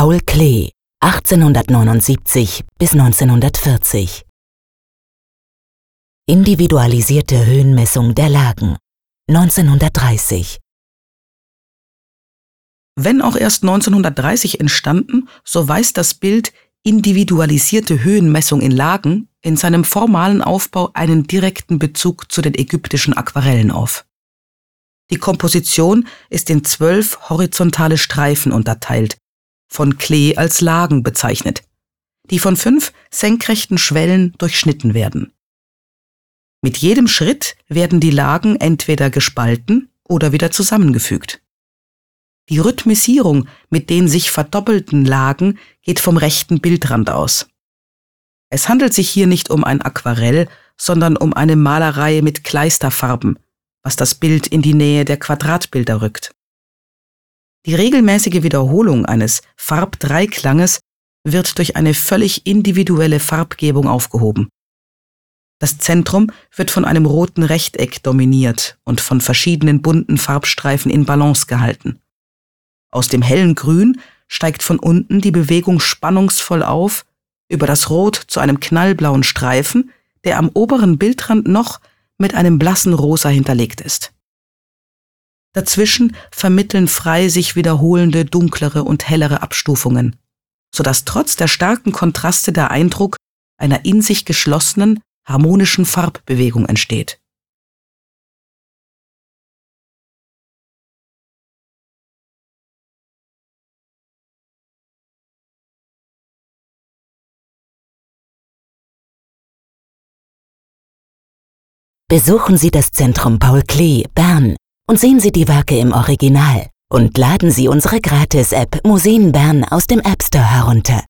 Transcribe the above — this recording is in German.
Paul Klee, 1879 bis 1940. Individualisierte Höhenmessung der Lagen, 1930. Wenn auch erst 1930 entstanden, so weist das Bild individualisierte Höhenmessung in Lagen in seinem formalen Aufbau einen direkten Bezug zu den ägyptischen Aquarellen auf. Die Komposition ist in zwölf horizontale Streifen unterteilt, von Klee als Lagen bezeichnet, die von fünf senkrechten Schwellen durchschnitten werden. Mit jedem Schritt werden die Lagen entweder gespalten oder wieder zusammengefügt. Die Rhythmisierung mit den sich verdoppelten Lagen geht vom rechten Bildrand aus. Es handelt sich hier nicht um ein Aquarell, sondern um eine Malerei mit Kleisterfarben, was das Bild in die Nähe der Quadratbilder rückt. Die regelmäßige Wiederholung eines Farbdreiklanges wird durch eine völlig individuelle Farbgebung aufgehoben. Das Zentrum wird von einem roten Rechteck dominiert und von verschiedenen bunten Farbstreifen in Balance gehalten. Aus dem hellen Grün steigt von unten die Bewegung spannungsvoll auf, über das Rot zu einem knallblauen Streifen, der am oberen Bildrand noch mit einem blassen Rosa hinterlegt ist. Dazwischen vermitteln frei sich wiederholende dunklere und hellere Abstufungen, so dass trotz der starken Kontraste der Eindruck einer in sich geschlossenen, harmonischen Farbbewegung entsteht. Besuchen Sie das Zentrum Paul Klee, Bern und sehen Sie die Werke im Original und laden Sie unsere Gratis-App Museen Bern aus dem App Store herunter.